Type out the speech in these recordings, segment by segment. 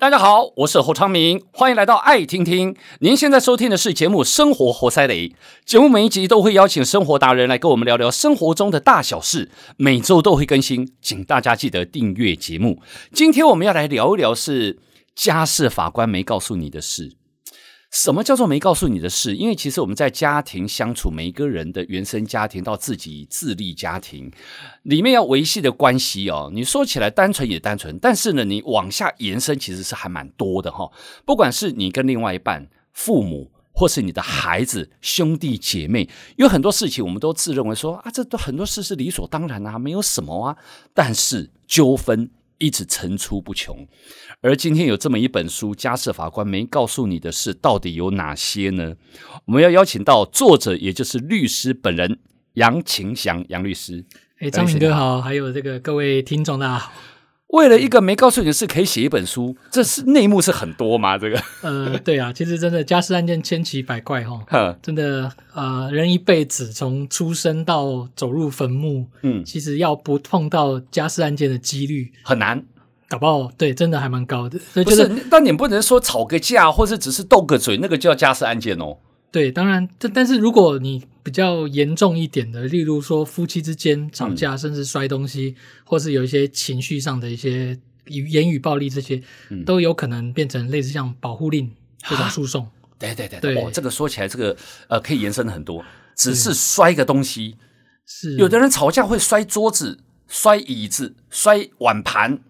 大家好，我是侯昌明，欢迎来到爱听听。您现在收听的是节目《生活活塞雷》，节目每一集都会邀请生活达人来跟我们聊聊生活中的大小事，每周都会更新，请大家记得订阅节目。今天我们要来聊一聊是家事法官没告诉你的事。什么叫做没告诉你的事？因为其实我们在家庭相处，每一个人的原生家庭到自己自立家庭里面要维系的关系哦，你说起来单纯也单纯，但是呢，你往下延伸其实是还蛮多的哈、哦。不管是你跟另外一半、父母，或是你的孩子、兄弟姐妹，有很多事情我们都自认为说啊，这都很多事是理所当然啊，没有什么啊，但是纠纷。一直层出不穷，而今天有这么一本书，家事法官没告诉你的事到底有哪些呢？我们要邀请到作者，也就是律师本人杨晴祥杨律师。哎，张明哥好，还有这个各位听众大家好。为了一个没告诉你的事，可以写一本书，这是内幕是很多吗？这个，呃，对啊，其实真的家事案件千奇百怪哈，真的，呃，人一辈子从出生到走入坟墓，嗯，其实要不碰到家事案件的几率很难，搞不好对，真的还蛮高的。所以就是，但你不能说吵个架，或是只是斗个嘴，那个叫家事案件哦。对，当然，但但是如果你比较严重一点的，例如说夫妻之间吵架，嗯、甚至摔东西，或是有一些情绪上的一些言语暴力，这些、嗯、都有可能变成类似像保护令这种诉讼。对对对对，哦，这个说起来，这个呃可以延伸很多，只是摔个东西，是有的人吵架会摔桌子、摔椅子、摔碗盘，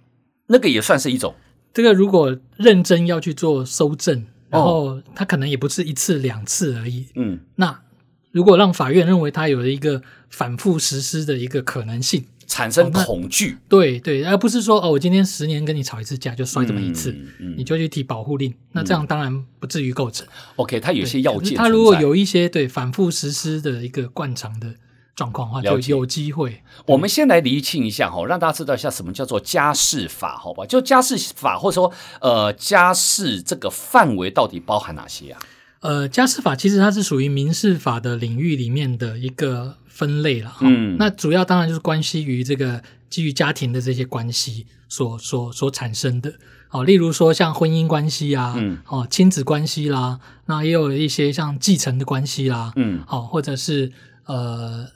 那个也算是一种。这个如果认真要去做搜证。然后他可能也不是一次两次而已。嗯，那如果让法院认为他有了一个反复实施的一个可能性，产生恐惧，哦、对对，而不是说哦，我今天十年跟你吵一次架就摔这么一次，嗯嗯、你就去提保护令，那这样当然不至于构成。OK，他有些要件，他如果有一些对反复实施的一个惯常的。状况的话，就有机会。我们先来厘清一下哈，让大家知道一下什么叫做家事法，好吧？就家事法，或者说呃，家事这个范围到底包含哪些啊？呃，家事法其实它是属于民事法的领域里面的一个分类了。嗯，那主要当然就是关系于这个基于家庭的这些关系所所所产生的。哦，例如说像婚姻关系啊，嗯，哦，亲子关系啦，那也有一些像继承的关系啦，嗯，好，或者是呃。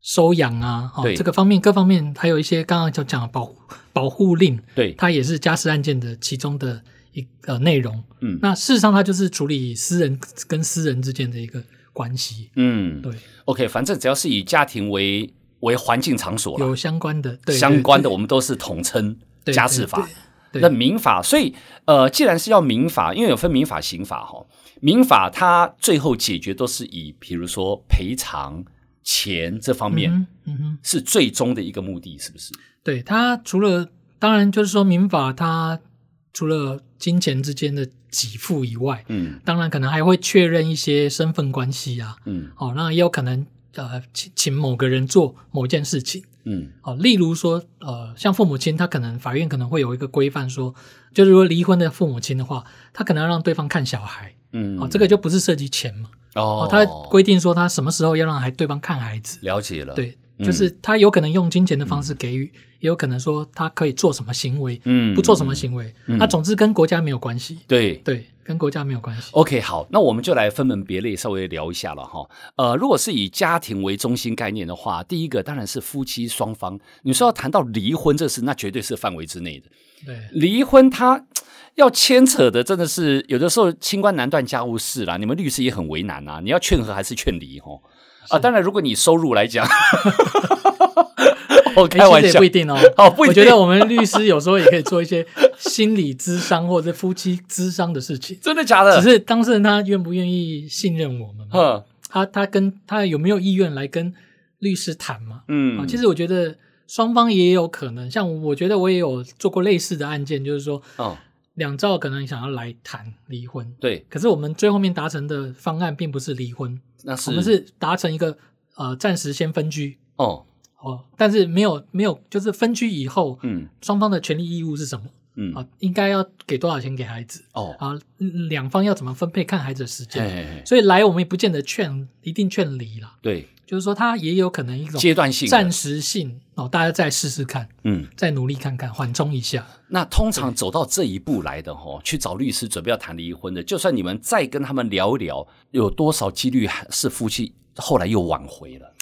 收养啊，哦，这个方面各方面还有一些刚刚就讲的保保护令，对，它也是家事案件的其中的一个内容。嗯，那事实上它就是处理私人跟私人之间的一个关系。嗯，对。OK，反正只要是以家庭为为环境场所有相关的，对相关的我们都是统称家事法。那民法，所以呃，既然是要民法，因为有分民法、刑法哈，民法它最后解决都是以比如说赔偿。钱这方面，嗯哼，是最终的一个目的，是不是？对，它除了当然就是说民法，它除了金钱之间的给付以外，嗯，当然可能还会确认一些身份关系啊，嗯，哦，那也有可能呃请请某个人做某件事情，嗯，哦，例如说呃像父母亲，他可能法院可能会有一个规范说，就是说离婚的父母亲的话，他可能要让对方看小孩，嗯，哦，这个就不是涉及钱嘛。哦，他规定说他什么时候要让孩对方看孩子，了解了。对，就是他有可能用金钱的方式给予，嗯、也有可能说他可以做什么行为，嗯，不做什么行为。那、嗯啊、总之跟国家没有关系。对对，跟国家没有关系。OK，好，那我们就来分门别类稍微聊一下了哈。呃，如果是以家庭为中心概念的话，第一个当然是夫妻双方。你说要谈到离婚这事，那绝对是范围之内的。对，离婚他。要牵扯的真的是有的时候清官难断家务事啦，你们律师也很为难啊。你要劝和还是劝离？吼是啊，当然如果你收入来讲，我开玩笑，也不一定哦。哦，不一定，我觉得我们律师有时候也可以做一些心理咨商或者夫妻咨商的事情。真的假的？只是当事人他愿不愿意信任我们嘛？他他跟他有没有意愿来跟律师谈嘛？嗯，其实我觉得双方也有可能。像我觉得我也有做过类似的案件，就是说，哦。两兆可能想要来谈离婚，对，可是我们最后面达成的方案并不是离婚，那是我们是达成一个呃暂时先分居。哦。哦，但是没有没有就是分居以后，嗯，双方的权利义务是什么？嗯。啊，应该要给多少钱给孩子？哦。啊，两方要怎么分配看孩子的时间，嘿嘿嘿，所以来我们也不见得劝一定劝离了，对，就是说他也有可能一种阶段性、暂时性哦，大家再试试看，嗯，再努力看看，缓冲一下。那通常走到这一步来的哈，去找律师准备要谈离婚的，就算你们再跟他们聊一聊，有多少几率是夫妻后来又挽回了？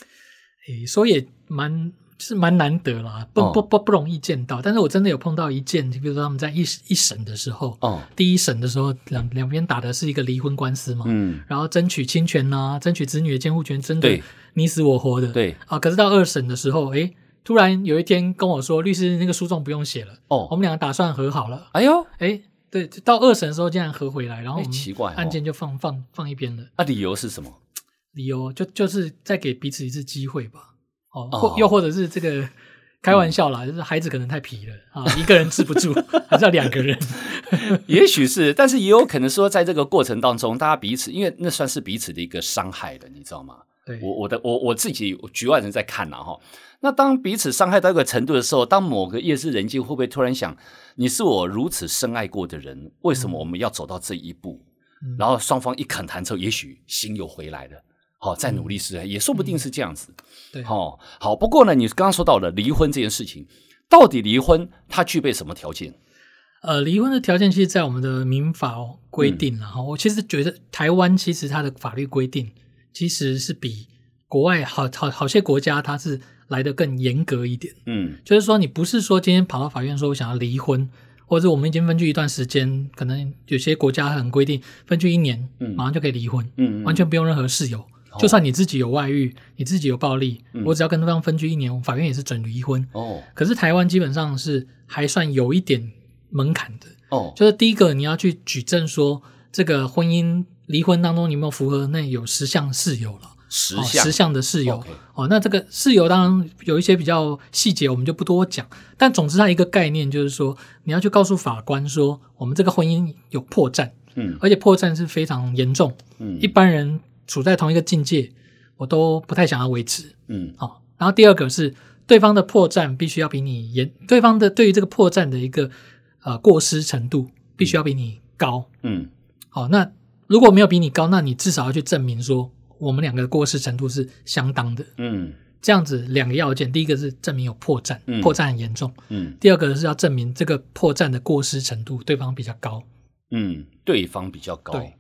诶，所以也蛮。是蛮难得啦，不不不不容易见到。但是我真的有碰到一件，就比如说他们在一一审的时候，哦，第一审的时候，两两边打的是一个离婚官司嘛，嗯，然后争取侵权呐、啊，争取子女的监护权，争的你死我活的，对啊。可是到二审的时候，诶，突然有一天跟我说，律师那个诉状不用写了，哦，我们两个打算和好了。哎呦，诶，对，到二审的时候竟然和回来，然后奇怪，案件就放放放一边了。啊，理由是什么？理由就就是再给彼此一次机会吧。哦，或又或者是这个。开玩笑啦，就是孩子可能太皮了啊，一个人治不住，还是要两个人。也许是，但是也有可能说，在这个过程当中，大家彼此，因为那算是彼此的一个伤害了，你知道吗？对，我我的我我自己局外人在看了哈。那当彼此伤害到一个程度的时候，当某个夜深人静会不会突然想，你是我如此深爱过的人，为什么我们要走到这一步？嗯、然后双方一恳谈之后，也许心又回来了。好，再努力试，也说不定是这样子。嗯、对，好，好。不过呢，你刚刚说到了离婚这件事情，到底离婚它具备什么条件？呃，离婚的条件其实，在我们的民法规定了哈。我其实觉得台湾其实它的法律规定其实是比国外好好好些国家它是来得更严格一点。嗯，就是说你不是说今天跑到法院说我想要离婚，或者我们已经分居一段时间，可能有些国家很规定分居一年，马上就可以离婚，嗯，完全不用任何事由。就算你自己有外遇，你自己有暴力，嗯、我只要跟对方分居一年，法院也是准离婚。哦，可是台湾基本上是还算有一点门槛的。哦，就是第一个你要去举证说这个婚姻离婚当中你有没有符合那有十项事由了，十项、哦、十项的事由。哦，那这个事由当然有一些比较细节，我们就不多讲。但总之它一个概念就是说，你要去告诉法官说，我们这个婚姻有破绽，嗯，而且破绽是非常严重，嗯，一般人。处在同一个境界，我都不太想要维持。嗯，好、哦。然后第二个是对方的破绽必须要比你严，对方的对于这个破绽的一个呃过失程度必须要比你高。嗯，好、哦。那如果没有比你高，那你至少要去证明说我们两个的过失程度是相当的。嗯，这样子两个要件，第一个是证明有破绽，嗯、破绽很严重。嗯，第二个是要证明这个破绽的过失程度对方比较高。嗯，对方比较高。对。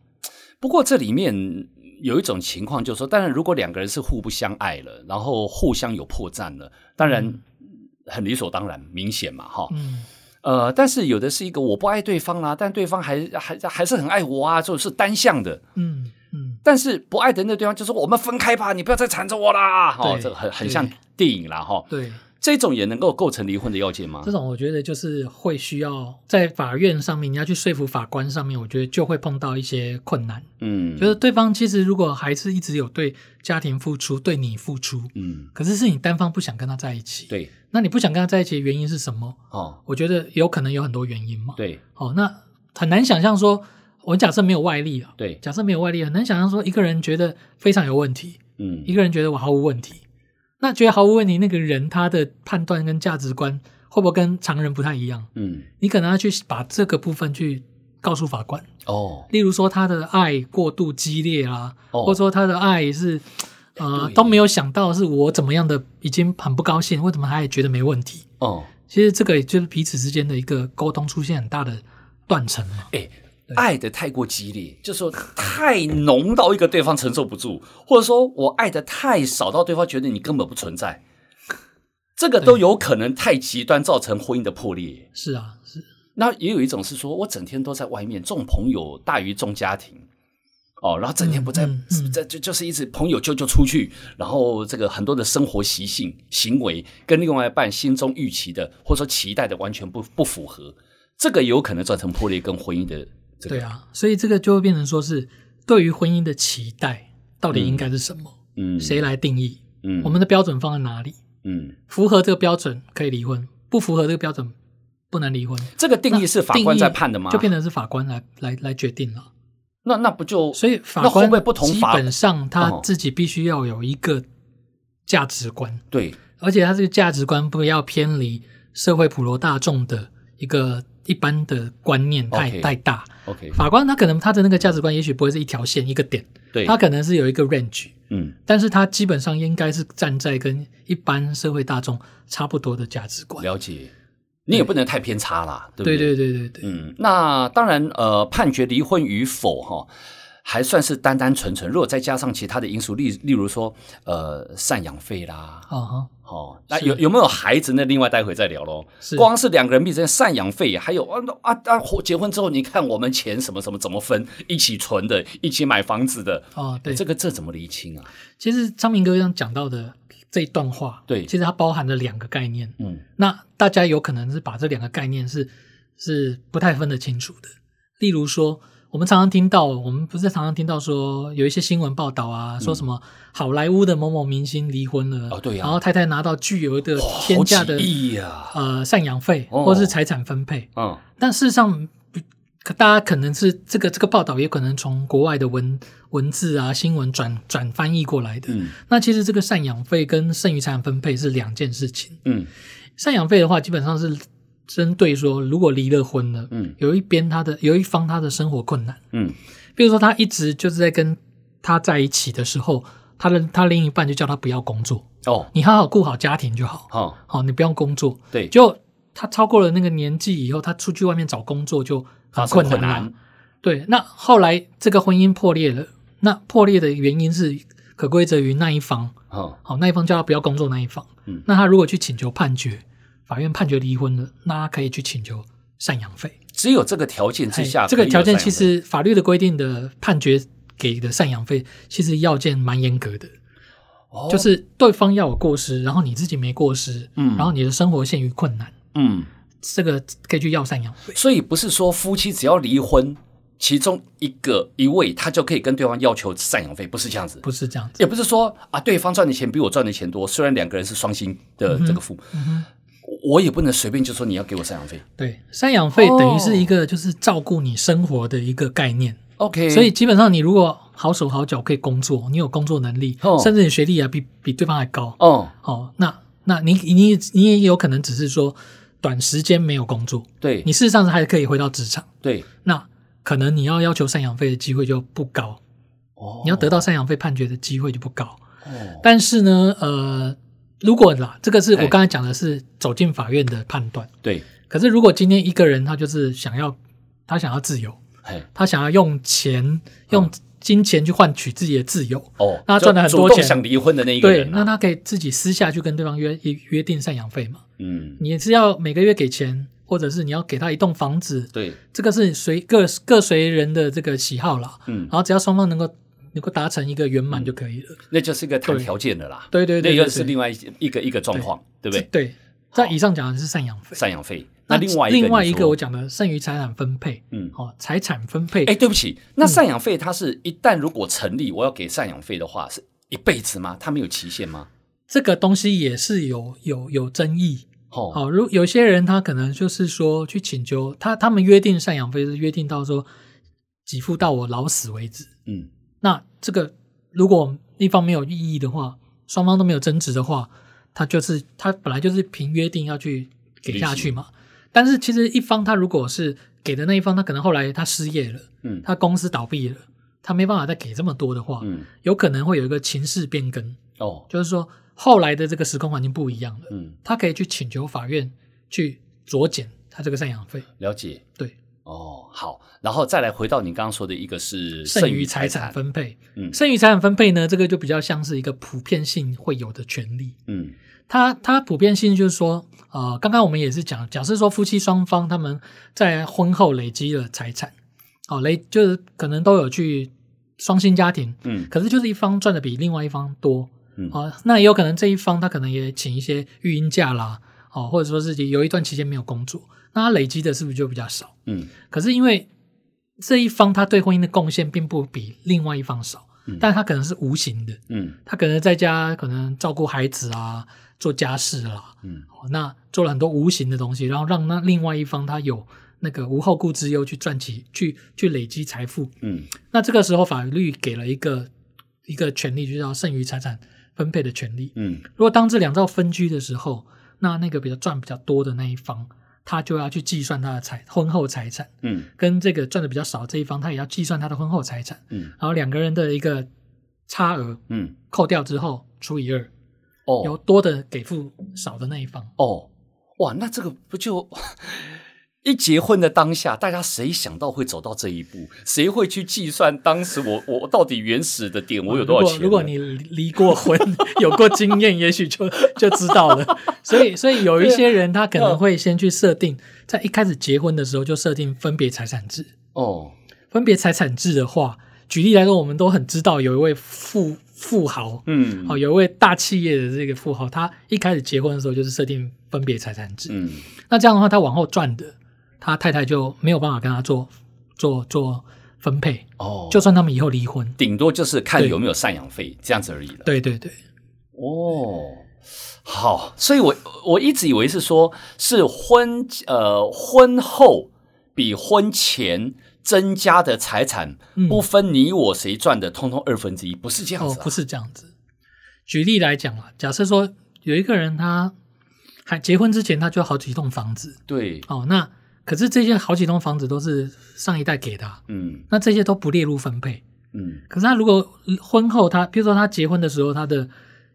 不过这里面。有一种情况就是说，当然，如果两个人是互不相爱了，然后互相有破绽了，当然很理所当然、明显嘛，哈。嗯。呃，但是有的是一个我不爱对方啊，但对方还还还是很爱我啊，就是单向的。嗯嗯。但是不爱的那对方就说：“我们分开吧，你不要再缠着我啦。”哈，这个很很像电影啦，哈。对。这种也能够构成离婚的要件吗？这种我觉得就是会需要在法院上面，你要去说服法官上面，我觉得就会碰到一些困难。嗯，就是对方其实如果还是一直有对家庭付出，对你付出，嗯，可是是你单方不想跟他在一起。对，那你不想跟他在一起的原因是什么？哦，我觉得有可能有很多原因嘛。对，哦，那很难想象说，我假设没有外力啊，对，假设没有外力，很难想象说一个人觉得非常有问题，嗯，一个人觉得我毫无问题。那觉得毫无问题，那个人他的判断跟价值观会不会跟常人不太一样？嗯，你可能要去把这个部分去告诉法官哦。例如说他的爱过度激烈啦，哦、或者说他的爱是呃都没有想到是我怎么样的已经很不高兴，为什么他也觉得没问题？哦，其实这个也就是彼此之间的一个沟通出现很大的断层嘛。欸爱的太过激烈，就是说太浓到一个对方承受不住，或者说我爱的太少到对方觉得你根本不存在，这个都有可能太极端，造成婚姻的破裂。是啊，是。那也有一种是说我整天都在外面，重朋友大于重家庭，哦，然后整天不在，在就就是一直朋友就就出去，然后这个很多的生活习性行为跟另外一半心中预期的或者说期待的完全不不符合，这个有可能造成破裂跟婚姻的。这个、对啊，所以这个就会变成说是对于婚姻的期待到底应该是什么？嗯，谁来定义？嗯，我们的标准放在哪里？嗯，符合这个标准可以离婚，不符合这个标准不能离婚。这个定义是法官在判的吗？就变成是法官来来来决定了。那那不就所以法官会不同？基本上他自己必须要有一个价值观，对，而且他这个价值观不要偏离社会普罗大众的一个。一般的观念太.太大。OK，法官他可能他的那个价值观也许不会是一条线一个点，对，他可能是有一个 range，嗯，但是他基本上应该是站在跟一般社会大众差不多的价值观。了解，你也不能太偏差啦，对不对？对对对对对。嗯，那当然，呃，判决离婚与否，哈。还算是单单纯纯，如果再加上其他的因素，例例如说，呃，赡养费啦，哦哈，哦，那有有没有孩子？那另外待会再聊喽。是，光是两个人彼此间赡养费，还有啊啊啊，结婚之后，你看我们钱什么什么怎么分，一起存的，一起买房子的，哦，对，这个这怎么厘清啊？其实昌明哥刚讲到的这一段话，对，其实它包含了两个概念，嗯，那大家有可能是把这两个概念是是不太分得清楚的，例如说。我们常常听到，我们不是常常听到说有一些新闻报道啊，嗯、说什么好莱坞的某某明星离婚了，哦对呀，然后太太拿到巨额的天价的、啊、呃赡养费或是财产分配，嗯、哦，但事实上，大家可能是这个这个报道也可能从国外的文文字啊新闻转转翻译过来的，嗯，那其实这个赡养费跟剩余财产分配是两件事情，嗯，赡养费的话基本上是。针对说，如果离了婚了，嗯，有一边他的有一方他的生活困难，嗯，比如说他一直就是在跟他在一起的时候，他的他另一半就叫他不要工作。哦，你好好顾好家庭就好，好、哦，好，你不用工作，对，就他超过了那个年纪以后，他出去外面找工作就很困难，对，那后来这个婚姻破裂了，那破裂的原因是可归责于那一方，哦，好，那一方叫他不要工作那一方，嗯，那他如果去请求判决。法院判决离婚了，那他可以去请求赡养费。只有这个条件之下，这个条件其实法律的规定的判决给的赡养费，其实要件蛮严格的。哦，就是对方要有过失，然后你自己没过失，嗯，然后你的生活陷于困难，嗯，这个可以去要赡养费。所以不是说夫妻只要离婚，其中一个一位他就可以跟对方要求赡养费，不是这样子，不是这样子，也不是说啊，对方赚的钱比我赚的钱多，虽然两个人是双薪的这个付。嗯嗯我也不能随便就说你要给我赡养费。对，赡养费等于是一个就是照顾你生活的一个概念。OK，所以基本上你如果好手好脚可以工作，你有工作能力，甚至你学历啊比比对方还高。哦，哦，那那你你你也有可能只是说短时间没有工作。对，你事实上是还可以回到职场。对，那可能你要要求赡养费的机会就不高。哦，你要得到赡养费判决的机会就不高。哦，但是呢，呃。如果啦，这个是我刚才讲的是走进法院的判断。对。可是如果今天一个人他就是想要，他想要自由，他想要用钱、用金钱去换取自己的自由。哦。那他赚了很多钱。想离婚的那一个人。对，那他可以自己私下去跟对方约约定赡养费嘛？嗯。你是要每个月给钱，或者是你要给他一栋房子？对。这个是随各各随人的这个喜好啦。嗯。然后只要双方能够。能够达成一个圆满就可以了，那就是一个谈条件的啦。对对对，那个是另外一个一个状况，对不对？对，在以上讲的是赡养费。赡养费，那另外另外一个我讲的剩余财产分配，嗯，哦，财产分配。哎，对不起，那赡养费它是一旦如果成立，我要给赡养费的话，是一辈子吗？它没有期限吗？这个东西也是有有有争议。哦，好，如有些人他可能就是说去请求他，他们约定赡养费是约定到说给付到我老死为止。嗯，那这个。如果一方没有异议的话，双方都没有争执的话，他就是他本来就是凭约定要去给下去嘛。但是其实一方他如果是给的那一方，他可能后来他失业了，嗯，他公司倒闭了，他没办法再给这么多的话，嗯，有可能会有一个情势变更哦，就是说后来的这个时空环境不一样了，嗯，他可以去请求法院去酌减他这个赡养费。了解，对。哦，好，然后再来回到你刚刚说的一个是剩余财产分配，嗯，剩余财产分配呢，这个就比较像是一个普遍性会有的权利，嗯，它它普遍性就是说，呃，刚刚我们也是讲，假设说夫妻双方他们在婚后累积了财产，哦，累就是可能都有去双薪家庭，嗯，可是就是一方赚的比另外一方多，嗯，哦，那也有可能这一方他可能也请一些育婴假啦，哦，或者说自己有一段期间没有工作。那他累积的是不是就比较少？嗯，可是因为这一方他对婚姻的贡献并不比另外一方少，嗯，但他可能是无形的，嗯，他可能在家可能照顾孩子啊，做家事啦，嗯，那做了很多无形的东西，然后让那另外一方他有那个无后顾之忧去赚取，去去累积财富，嗯，那这个时候法律给了一个一个权利，就叫剩余财产分配的权利，嗯，如果当这两造分居的时候，那那个比较赚比较多的那一方。他就要去计算他的财婚后财产，嗯，跟这个赚的比较少这一方，他也要计算他的婚后财产，嗯，然后两个人的一个差额，嗯，扣掉之后除以二，哦，有多的给付少的那一方，哦，哇，那这个不就？一结婚的当下，大家谁想到会走到这一步？谁会去计算当时我我到底原始的点我有多少钱？如果，如果你离 过婚，有过经验，也许就就知道了。所以，所以有一些人他可能会先去设定，在一开始结婚的时候就设定分别财产制。哦，分别财产制的话，举例来说，我们都很知道有一位富富豪，嗯，哦，有一位大企业的这个富豪，他一开始结婚的时候就是设定分别财产制。嗯，那这样的话，他往后赚的。他太太就没有办法跟他做做做分配。哦，就算他们以后离婚，顶多就是看有没有赡养费这样子而已了。对对对，哦，好，所以我我一直以为是说，是婚呃婚后比婚前增加的财产不分你我谁赚的，通通二分之一，不是这样子、啊。哦，不是这样子。举例来讲啊，假设说有一个人他还结婚之前他就好几栋房子，对，哦那。可是这些好几栋房子都是上一代给的，啊，嗯，那这些都不列入分配，嗯。可是他如果婚后他，比如说他结婚的时候，他的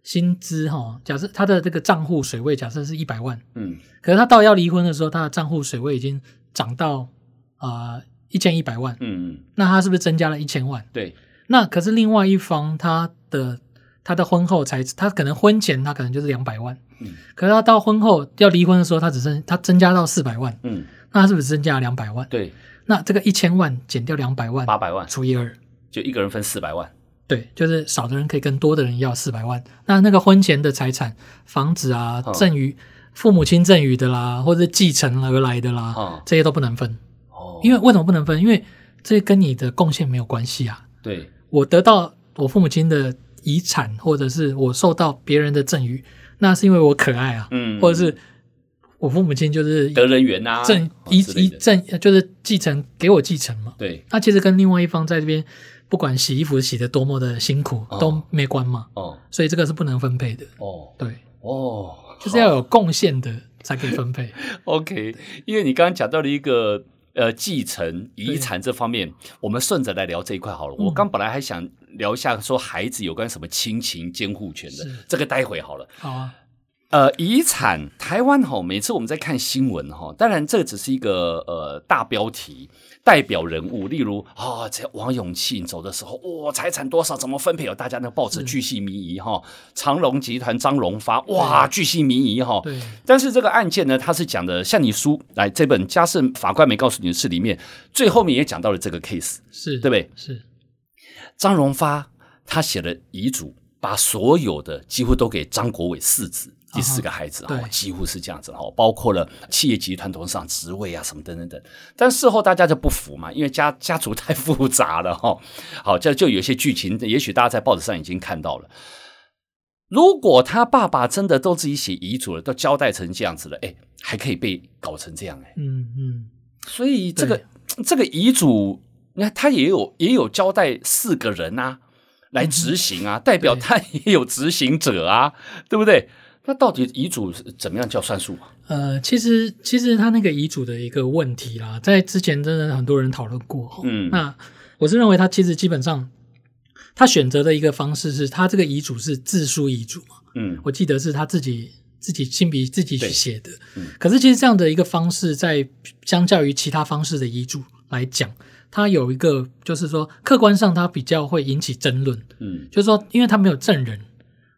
薪资哈，假设他的这个账户水位假设是一百万，嗯，可是他到要离婚的时候，他的账户水位已经涨到啊一千一百万，嗯嗯，那他是不是增加了一千万？对，那可是另外一方他的他的婚后才他可能婚前他可能就是两百万，嗯，可是他到婚后要离婚的时候，他只剩他增加到四百万，嗯。那他是不是增加了两百万？对，那这个一千万减掉两百万，八百万除以二，就一个人分四百万。对，就是少的人可以跟多的人要四百万。那那个婚前的财产，房子啊，赠与、嗯、父母亲赠与的啦，或者继承而来的啦，嗯、这些都不能分。哦，因为为什么不能分？因为这跟你的贡献没有关系啊。对，我得到我父母亲的遗产，或者是我受到别人的赠与，那是因为我可爱啊，嗯，或者是。我父母亲就是得人缘啊，正一一正就是继承给我继承嘛。对，那其实跟另外一方在这边，不管洗衣服洗的多么的辛苦，哦、都没关嘛。哦，所以这个是不能分配的。哦，对，哦，就是要有贡献的才可以分配。OK，因为你刚刚讲到了一个呃继承遗产这方面，我们顺着来聊这一块好了。我刚本来还想聊一下说孩子有关什么亲情监护权的，这个待会好了。好啊。呃，遗产台湾哈，每次我们在看新闻哈，当然这个只是一个呃大标题，代表人物，例如啊，这、哦、王永庆走的时候，哇、哦，财产多少，怎么分配？有大家那个报纸巨细靡遗哈，长隆集团张荣发，哇，巨细靡遗哈。对。但是这个案件呢，它是讲的，像你书来这本《家事法官没告诉你的事》里面，最后面也讲到了这个 case，是对不对？是。张荣发他写了遗嘱，把所有的几乎都给张国伟四子。第四个孩子哈，几乎是这样子哈，包括了企业集团董事长职位啊什么等等等。但事后大家就不服嘛，因为家家族太 复杂了哈。好，这就有些剧情，也许大家在报纸上已经看到了。如果他爸爸真的都自己写遗嘱了，都交代成这样子了，哎，还可以被搞成这样哎。嗯嗯。所以这个这个遗嘱，你看他也有也有交代四个人啊来执行啊，代表他也有执行者啊，对不对？那到底遗嘱是怎么样叫算数啊？呃，其实其实他那个遗嘱的一个问题啦，在之前真的很多人讨论过。嗯，那我是认为他其实基本上他选择的一个方式是他这个遗嘱是自书遗嘱嘛。嗯，我记得是他自己自己亲笔自己去写的。嗯，可是其实这样的一个方式，在相较于其他方式的遗嘱来讲，它有一个就是说客观上它比较会引起争论。嗯，就是说因为它没有证人。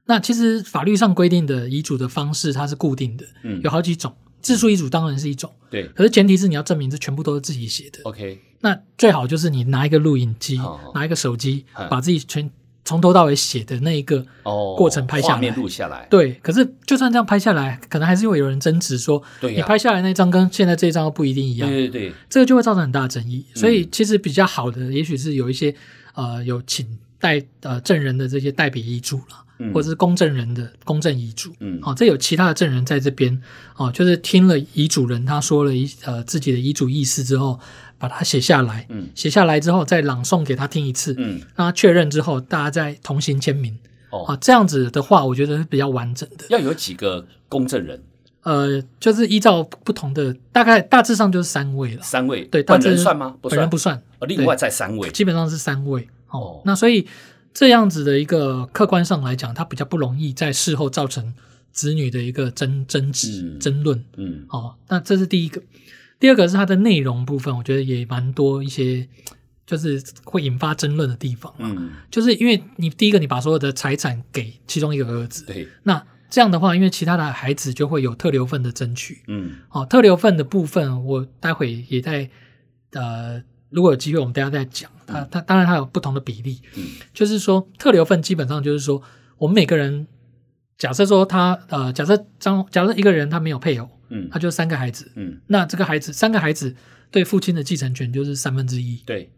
那其实法律上规定的遗嘱的方式，它是固定的，嗯，有好几种。自述遗嘱当然是一种，对。可是前提是你要证明这全部都是自己写的。OK。那最好就是你拿一个录影机，拿一个手机，把自己全从头到尾写的那一个过程拍下来，画面录下来。对。可是就算这样拍下来，可能还是会有人争执说，你拍下来那张跟现在这张不一定一样。对对对。这个就会造成很大的争议。所以其实比较好的，也许是有一些呃有请代呃证人的这些代笔遗嘱了。或者是公证人的公证遗嘱，嗯，好，这有其他的证人在这边，哦，就是听了遗嘱人他说了遗呃自己的遗嘱意思之后，把它写下来，嗯，写下来之后再朗诵给他听一次，嗯，让他确认之后，大家再同行签名，哦，啊，这样子的话，我觉得是比较完整的。要有几个公证人？呃，就是依照不同的，大概大致上就是三位了。三位，对，本人算吗？不算，本人不算。另外再三位，基本上是三位。哦，那所以这样子的一个客观上来讲，它比较不容易在事后造成子女的一个争争执、争论。嗯，哦，那这是第一个。第二个是它的内容部分，我觉得也蛮多一些，就是会引发争论的地方。嗯，就是因为你第一个，你把所有的财产给其中一个儿子，对，那。这样的话，因为其他的孩子就会有特留份的争取。嗯，好、哦，特留份的部分，我待会也在呃，如果有机会，我们大家再讲。它它当然它有不同的比例。嗯，就是说特留份基本上就是说，我们每个人假设说他呃，假设张假设一个人他没有配偶，嗯，他就三个孩子，嗯，那这个孩子三个孩子对父亲的继承权就是三分之一。对，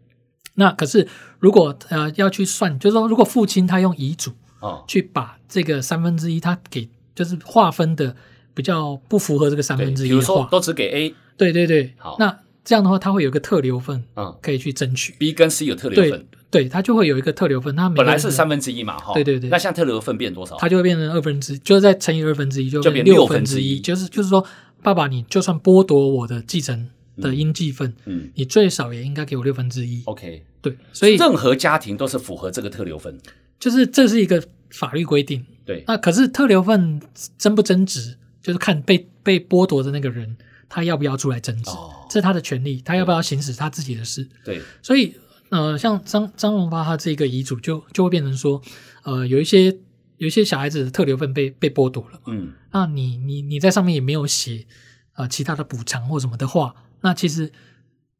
那可是如果呃要去算，就是说如果父亲他用遗嘱。啊，去把这个三分之一，他给就是划分的比较不符合这个三分之一比如说都只给 A，对对对，好，那这样的话，他会有一个特留份，嗯，可以去争取。B 跟 C 有特留份，对，他就会有一个特留份，他本来是三分之一嘛，哈，对对对，那现在特留份变多少？它就会变成二分之一，就是再乘以二分之一，就变六分之一，就是就是说，爸爸，你就算剥夺我的继承的应继份，嗯，你最少也应该给我六分之一。OK，对，所以任何家庭都是符合这个特留份，就是这是一个。法律规定，对，那可是特留份争不争执，就是看被被剥夺的那个人他要不要出来争执，哦、这是他的权利，他要不要行使他自己的事。对，所以呃，像张张荣发他这个遗嘱就就会变成说，呃，有一些有一些小孩子的特留份被被剥夺了，嗯，那你你你在上面也没有写呃其他的补偿或什么的话，那其实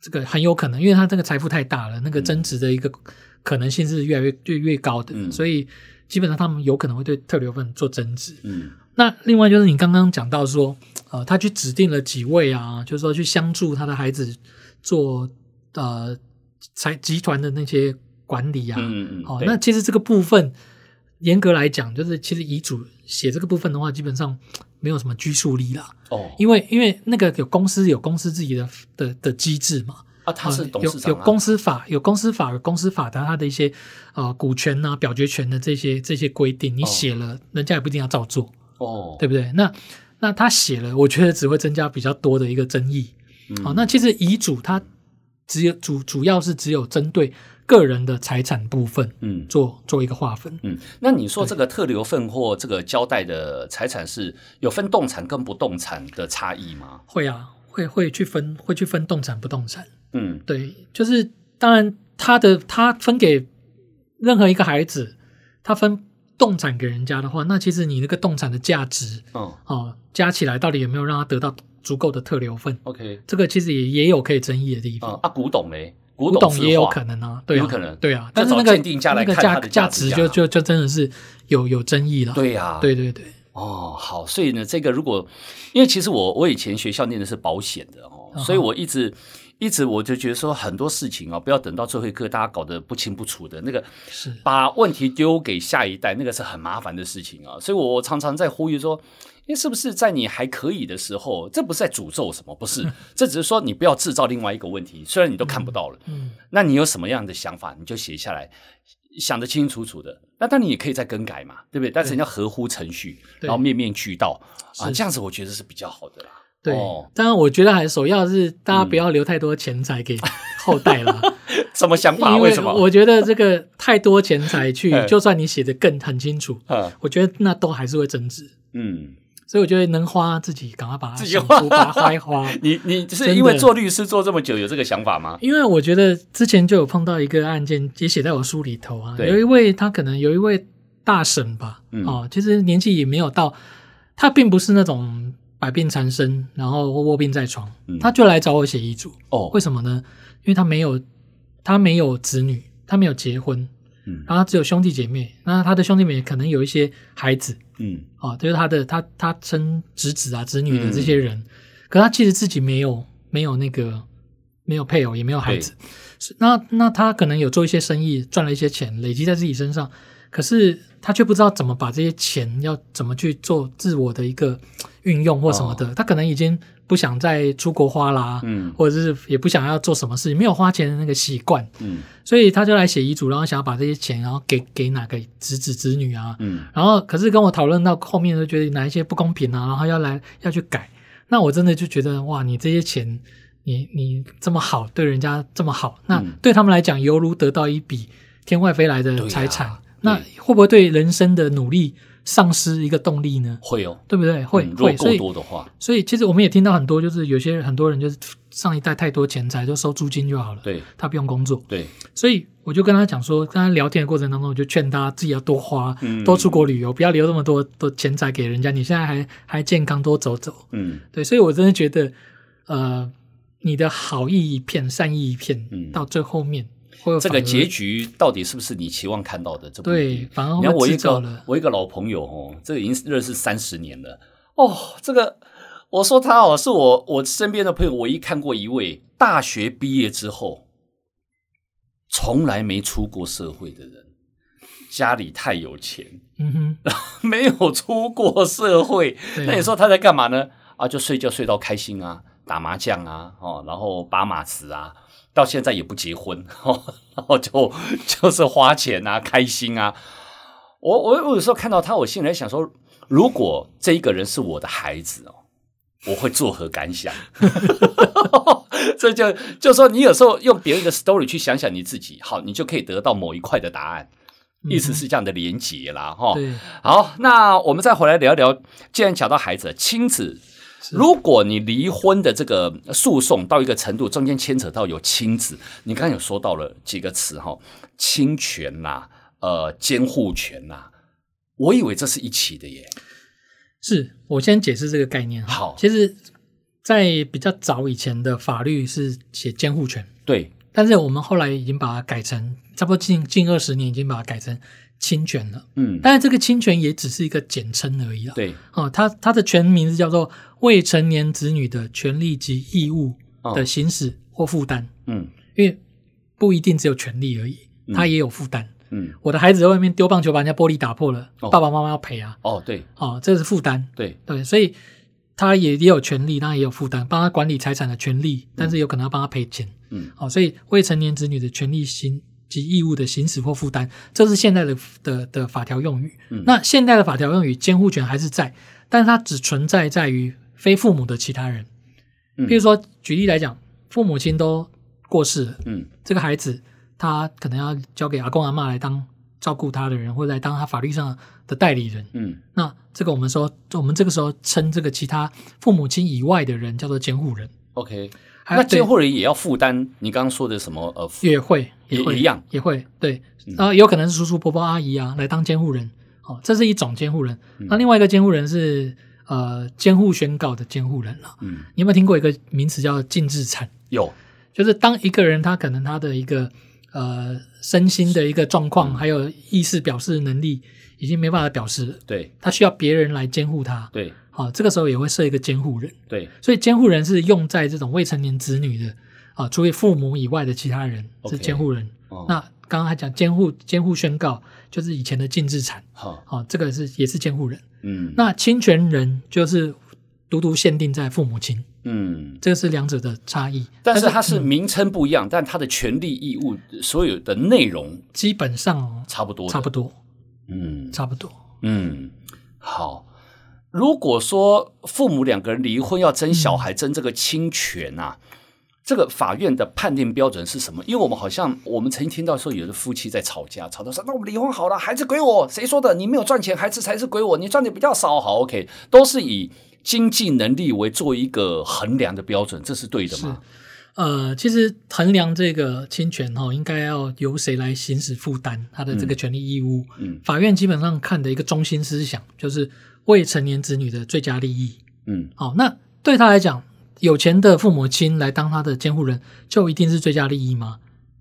这个很有可能，因为他这个财富太大了，那个增值的一个可能性是越来越越越高的，嗯、所以。基本上他们有可能会对特留份做增值。嗯，那另外就是你刚刚讲到说，呃，他去指定了几位啊，就是说去相助他的孩子做呃财集团的那些管理啊。嗯嗯。好，那其实这个部分严格来讲，就是其实遗嘱写这个部分的话，基本上没有什么拘束力啦。哦。因为因为那个有公司有公司自己的的的机制嘛。啊，他是董事长、啊呃、有有公司法，有公司法，有公司法的他的一些呃股权啊、表决权的这些这些规定，你写了，哦、人家也不一定要照做哦，对不对？那那他写了，我觉得只会增加比较多的一个争议。嗯、好，那其实遗嘱它只有主主要是只有针对个人的财产部分，嗯，做做一个划分。嗯，那你说这个特留份或这个交代的财产是有分动产跟不动产的差异吗？会啊，会会去分，会去分动产不动产。嗯，对，就是当然，他的他分给任何一个孩子，他分动产给人家的话，那其实你那个动产的价值，哦，哦，加起来到底有没有让他得到足够的特留份？OK，这个其实也也有可以争议的地方。啊，古董嘞，古董也有可能啊，对，有可能，对啊，但是那个那个价价值就就就真的是有有争议了。对呀，对对对。哦，好，所以呢，这个如果因为其实我我以前学校念的是保险的哦，所以我一直。一直我就觉得说很多事情啊，不要等到最后一刻大家搞得不清不楚的那个，是把问题丢给下一代，那个是很麻烦的事情啊。所以我常常在呼吁说，因为是不是在你还可以的时候，这不是在诅咒什么，不是，这只是说你不要制造另外一个问题。虽然你都看不到了，嗯，那你有什么样的想法，你就写下来，想得清清楚楚的。那当然你也可以再更改嘛，对不对？但是你要合乎程序，然后面面俱到啊，这样子我觉得是比较好的啦。对，当然，我觉得还首要是大家不要留太多钱财给后代啦。什么想法？为什么？我觉得这个太多钱财 去，就算你写的更很清楚，我觉得那都还是会增值。嗯，所以我觉得能花自己赶快把它自己花，花一花。你你是因为做律师做这么久有这个想法吗？因为我觉得之前就有碰到一个案件，也写在我书里头啊。有一位他可能有一位大婶吧，哦，其实年纪也没有到，他并不是那种。百病缠身，然后卧病在床，嗯、他就来找我写遗嘱。哦，为什么呢？因为他没有，他没有子女，他没有结婚，嗯，然后他只有兄弟姐妹。那他的兄弟姐妹可能有一些孩子，嗯，哦，就是他的他他生侄子啊、侄女的这些人，嗯、可他其实自己没有没有那个没有配偶，也没有孩子。那那他可能有做一些生意，赚了一些钱，累积在自己身上。可是他却不知道怎么把这些钱要怎么去做自我的一个运用或什么的，哦、他可能已经不想再出国花啦，嗯，或者是也不想要做什么事情，没有花钱的那个习惯，嗯，所以他就来写遗嘱，然后想要把这些钱，然后给给哪个侄子侄女啊，嗯，然后可是跟我讨论到后面，就觉得哪一些不公平啊，然后要来要去改，那我真的就觉得哇，你这些钱，你你这么好，对人家这么好，那对他们来讲，犹如得到一笔天外飞来的财产，啊、那会不会对人生的努力？丧失一个动力呢？会哦，对不对？会、嗯、会，够多的话，所以所以其实我们也听到很多，就是有些很多人就是上一代太多钱财，就收租金就好了，对，他不用工作，对，所以我就跟他讲说，跟他聊天的过程当中，我就劝他自己要多花，嗯、多出国旅游，不要留那么多的钱财给人家。你现在还还健康，多走走，嗯，对，所以我真的觉得，呃，你的好意一片，善意一片，嗯，到最后面。这个结局到底是不是你期望看到的？这部对，反而你看我一个我一个老朋友哦，这个已经认识三十年了哦。这个我说他哦，是我我身边的朋友唯一看过一位大学毕业之后从来没出过社会的人，家里太有钱，嗯哼，没有出过社会。啊、那你说他在干嘛呢？啊，就睡觉睡到开心啊，打麻将啊，哦，然后把马子啊。到现在也不结婚，然后就就是花钱啊，开心啊。我我我有时候看到他，我心里在想说，如果这一个人是我的孩子哦，我会作何感想？这就就说你有时候用别人的 story 去想想你自己，好，你就可以得到某一块的答案。意思是这样的连结啦，哈、嗯。好，那我们再回来聊一聊。既然讲到孩子，亲子。如果你离婚的这个诉讼到一个程度，中间牵扯到有亲子，你刚刚有说到了几个词哈，亲权呐、啊，呃，监护权呐、啊，我以为这是一起的耶。是我先解释这个概念。好，其实，在比较早以前的法律是写监护权，对，但是我们后来已经把它改成，差不多近近二十年已经把它改成。亲权了，嗯，但是这个侵权也只是一个简称而已了，对，哦，它它的全名是叫做未成年子女的权利及义务的行使或负担，嗯，因为不一定只有权利而已，他也有负担，嗯，我的孩子在外面丢棒球把人家玻璃打破了，爸爸妈妈要赔啊，哦，对，哦，这是负担，对。对，所以他也也有权利，当然也有负担，帮他管理财产的权利，但是有可能要帮他赔钱，嗯，哦，所以未成年子女的权利行。及义务的行使或负担，这是现在的的的法条用语。嗯、那现在的法条用语，监护权还是在，但是它只存在在于非父母的其他人。嗯，比如说举例来讲，父母亲都过世了，嗯，这个孩子他可能要交给阿公阿妈来当照顾他的人，或者来当他法律上的代理人。嗯，那这个我们说，我们这个时候称这个其他父母亲以外的人叫做监护人。OK。那监护人也要负担你刚刚说的什么？呃，也会，也会一样，也会对。然后有可能是叔叔伯伯阿姨啊来当监护人，哦，这是一种监护人。那另外一个监护人是呃监护宣告的监护人了。嗯，你有没有听过一个名词叫禁制产？有，就是当一个人他可能他的一个呃身心的一个状况，还有意识表示能力已经没办法表示，对，他需要别人来监护他，对。啊，这个时候也会设一个监护人，对，所以监护人是用在这种未成年子女的啊，除非父母以外的其他人是监护人。那刚刚还讲监护监护宣告，就是以前的禁制产，好、哦，这个是也是监护人。嗯，那侵权人就是独独限定在父母亲，嗯，这个是两者的差异。但是它是名称不一样，嗯、但它的权利义务所有的内容基本上差不多，差不多，嗯，差不多，嗯，好。如果说父母两个人离婚要争小孩，争这个侵权啊，嗯、这个法院的判定标准是什么？因为我们好像我们曾经听到说，有的夫妻在吵架，吵到说，那我们离婚好了，孩子归我。谁说的？你没有赚钱，孩子才是归我。你赚的比较少，好，OK，都是以经济能力为做一个衡量的标准，这是对的吗？呃，其实衡量这个侵权哈，应该要由谁来行使负担他的这个权利义务？嗯，法院基本上看的一个中心思想就是。未成年子女的最佳利益，嗯，好，那对他来讲，有钱的父母亲来当他的监护人，就一定是最佳利益吗？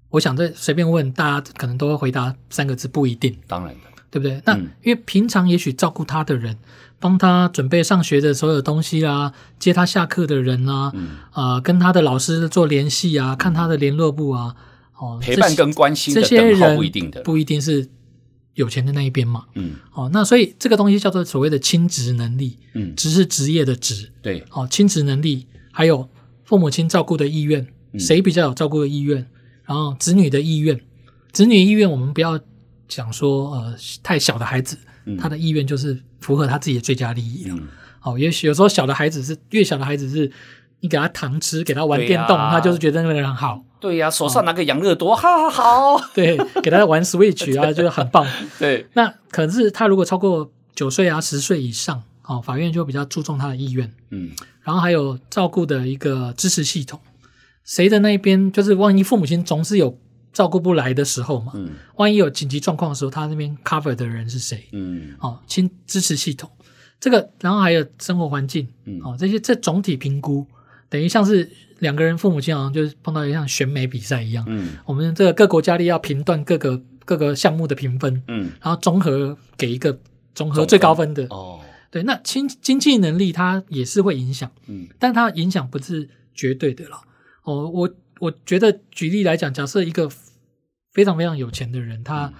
我想这随便问大家，可能都会回答三个字：不一定。当然的，对不对？那、嗯、因为平常也许照顾他的人，帮他准备上学的所有东西啊，接他下课的人啊，嗯、呃，跟他的老师做联系啊，看他的联络簿啊，哦，陪伴跟关心的这些人不一定的，不一定是。有钱的那一边嘛，嗯，哦，那所以这个东西叫做所谓的亲职能力，嗯，职是职业的职，对，哦，亲职能力，还有父母亲照顾的意愿，谁比较有照顾的意愿，嗯、然后子女的意愿，子女意愿我们不要讲说呃太小的孩子，嗯、他的意愿就是符合他自己的最佳利益了。好、嗯，也许有时候小的孩子是越小的孩子是，你给他糖吃，给他玩电动，啊、他就是觉得那个人好。对呀、啊，手上拿个养乐多，哈哈好。对，给他玩 Switch 啊，就是很棒。对，那可是他如果超过九岁啊、十岁以上，哦，法院就比较注重他的意愿。嗯，然后还有照顾的一个支持系统，谁的那一边就是万一父母亲总是有照顾不来的时候嘛，嗯，万一有紧急状况的时候，他那边 cover 的人是谁？嗯，哦，亲支持系统，这个，然后还有生活环境，嗯，哦，这些这总体评估等于像是两个人父母亲好像就是碰到一项选美比赛一样，嗯，我们这个各国家力要评断各个各个项目的评分，嗯，然后综合给一个。综合最高分的。哦，对，那经经济能力它也是会影响，嗯，但它影响不是绝对的啦。哦，我我觉得举例来讲，假设一个非常非常有钱的人，他、嗯、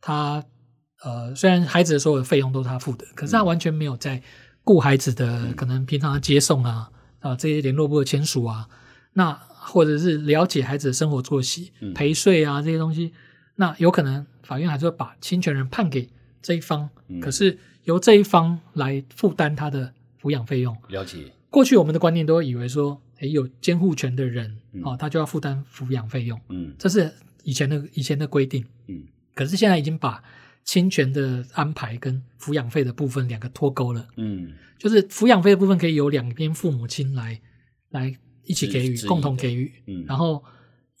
他呃，虽然孩子的所有的费用都是他付的，可是他完全没有在顾孩子的，嗯、可能平常的接送啊啊这些联络簿的签署啊，那或者是了解孩子的生活作息、嗯、陪睡啊这些东西，那有可能法院还是会把侵权人判给。这一方，可是由这一方来负担他的抚养费用。了解。过去我们的观念都会以为说，诶，有监护权的人，嗯、哦，他就要负担抚养费用。嗯，这是以前的以前的规定。嗯，可是现在已经把侵权的安排跟抚养费的部分两个脱钩了。嗯，就是抚养费的部分可以由两边父母亲来来一起给予，共同给予。嗯，然后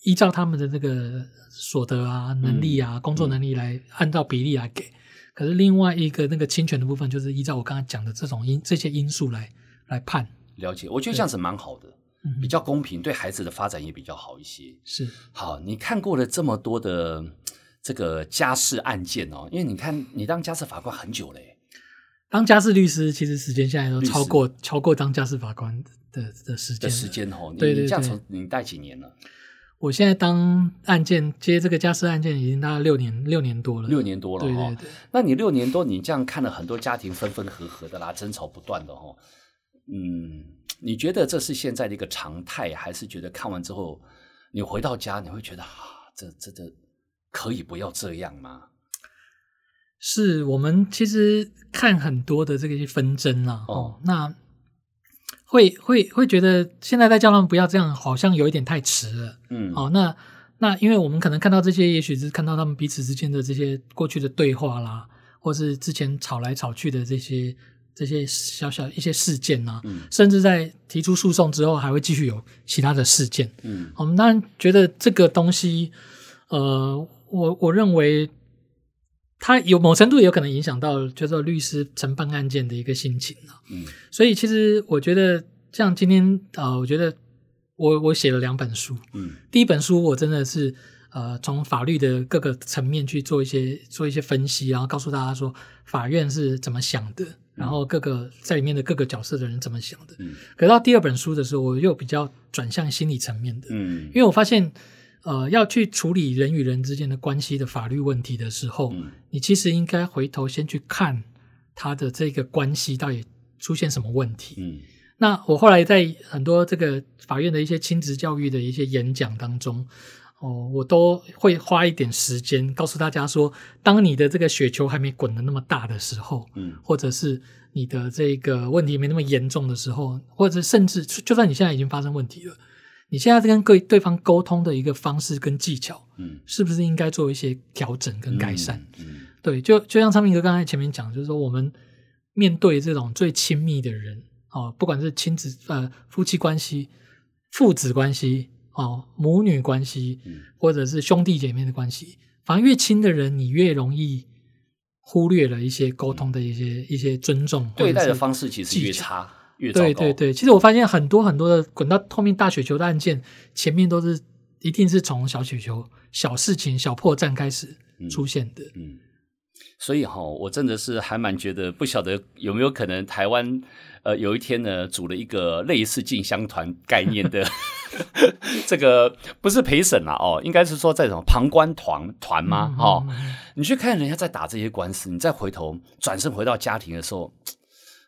依照他们的这个所得啊、能力啊、嗯、工作能力来按照比例来给。可是另外一个那个侵权的部分，就是依照我刚才讲的这种因这些因素来来判。了解，我觉得这样子蛮好的，比较公平，对孩子的发展也比较好一些。是，好，你看过了这么多的这个家事案件哦，因为你看你当家事法官很久嘞，当家事律师其实时间现在都超过超过当家事法官的的时间的时间哦。对，对对，这样从你带几年了？我现在当案件接这个家事案件已经大概六年六年多了，六年多了。对对对，那你六年多，你这样看了很多家庭分分合合的啦，争吵不断的哈。嗯，你觉得这是现在的一个常态，还是觉得看完之后你回到家你会觉得啊，这这这可以不要这样吗？是我们其实看很多的这个些纷争啊，哦，那。会会会觉得现在在叫他们不要这样，好像有一点太迟了。嗯，好、哦，那那因为我们可能看到这些，也许是看到他们彼此之间的这些过去的对话啦，或是之前吵来吵去的这些这些小小一些事件啊，嗯，甚至在提出诉讼之后，还会继续有其他的事件。嗯，我们当然觉得这个东西，呃，我我认为。它有某程度也有可能影响到，就是说律师承办案件的一个心情啊。嗯，所以其实我觉得，像今天呃，我觉得我我写了两本书。嗯，第一本书我真的是呃，从法律的各个层面去做一些做一些分析，然后告诉大家说法院是怎么想的，然后各个在里面的各个角色的人怎么想的。嗯，可到第二本书的时候，我又比较转向心理层面的。嗯，因为我发现。呃，要去处理人与人之间的关系的法律问题的时候，嗯、你其实应该回头先去看他的这个关系到底出现什么问题。嗯，那我后来在很多这个法院的一些亲职教育的一些演讲当中，哦，我都会花一点时间告诉大家说，当你的这个雪球还没滚的那么大的时候，嗯，或者是你的这个问题没那么严重的时候，或者甚至就算你现在已经发生问题了。你现在在跟各对方沟通的一个方式跟技巧，嗯，是不是应该做一些调整跟改善？嗯，嗯对，就就像昌明哥刚才前面讲，就是说我们面对这种最亲密的人，哦，不管是亲子呃夫妻关系、父子关系，哦母女关系，嗯，或者是兄弟姐妹的关系，反而越亲的人，你越容易忽略了一些沟通的一些、嗯、一些尊重，对待的方式其实越差越。对对对，其实我发现很多很多的滚到后面大雪球的案件，前面都是一定是从小雪球、小事情、小破绽开始出现的。嗯，嗯，所以哈、哦，我真的是还蛮觉得，不晓得有没有可能台湾呃有一天呢，组了一个类似进香团概念的 这个不是陪审啦哦，应该是说在什么旁观团团吗？哈、你去看人家在打这些官司，你再回头转身回到家庭的时候。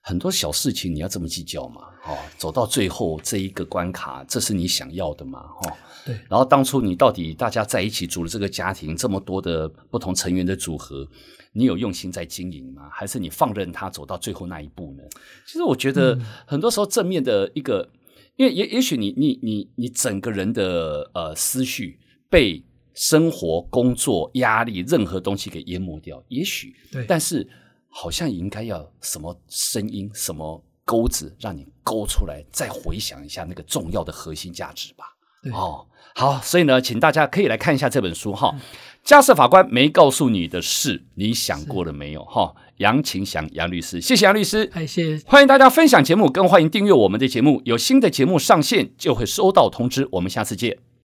很多小事情你要这么计较嘛？哦，走到最后这一个关卡，这是你想要的吗？哦，对。然后当初你到底大家在一起组了这个家庭，这么多的不同成员的组合，你有用心在经营吗？还是你放任他走到最后那一步呢？其实我觉得很多时候正面的一个，嗯、因为也也许你你你你整个人的呃思绪被生活、工作、压力任何东西给淹没掉，也许对，但是。好像应该要什么声音、什么钩子，让你勾出来，再回想一下那个重要的核心价值吧。哦，好，所以呢，请大家可以来看一下这本书哈。家事法官没告诉你的事，你想过了没有？哈，杨晴祥杨律师，谢谢杨律师，谢谢。欢迎大家分享节目，更欢迎订阅我们的节目。有新的节目上线就会收到通知。我们下次见。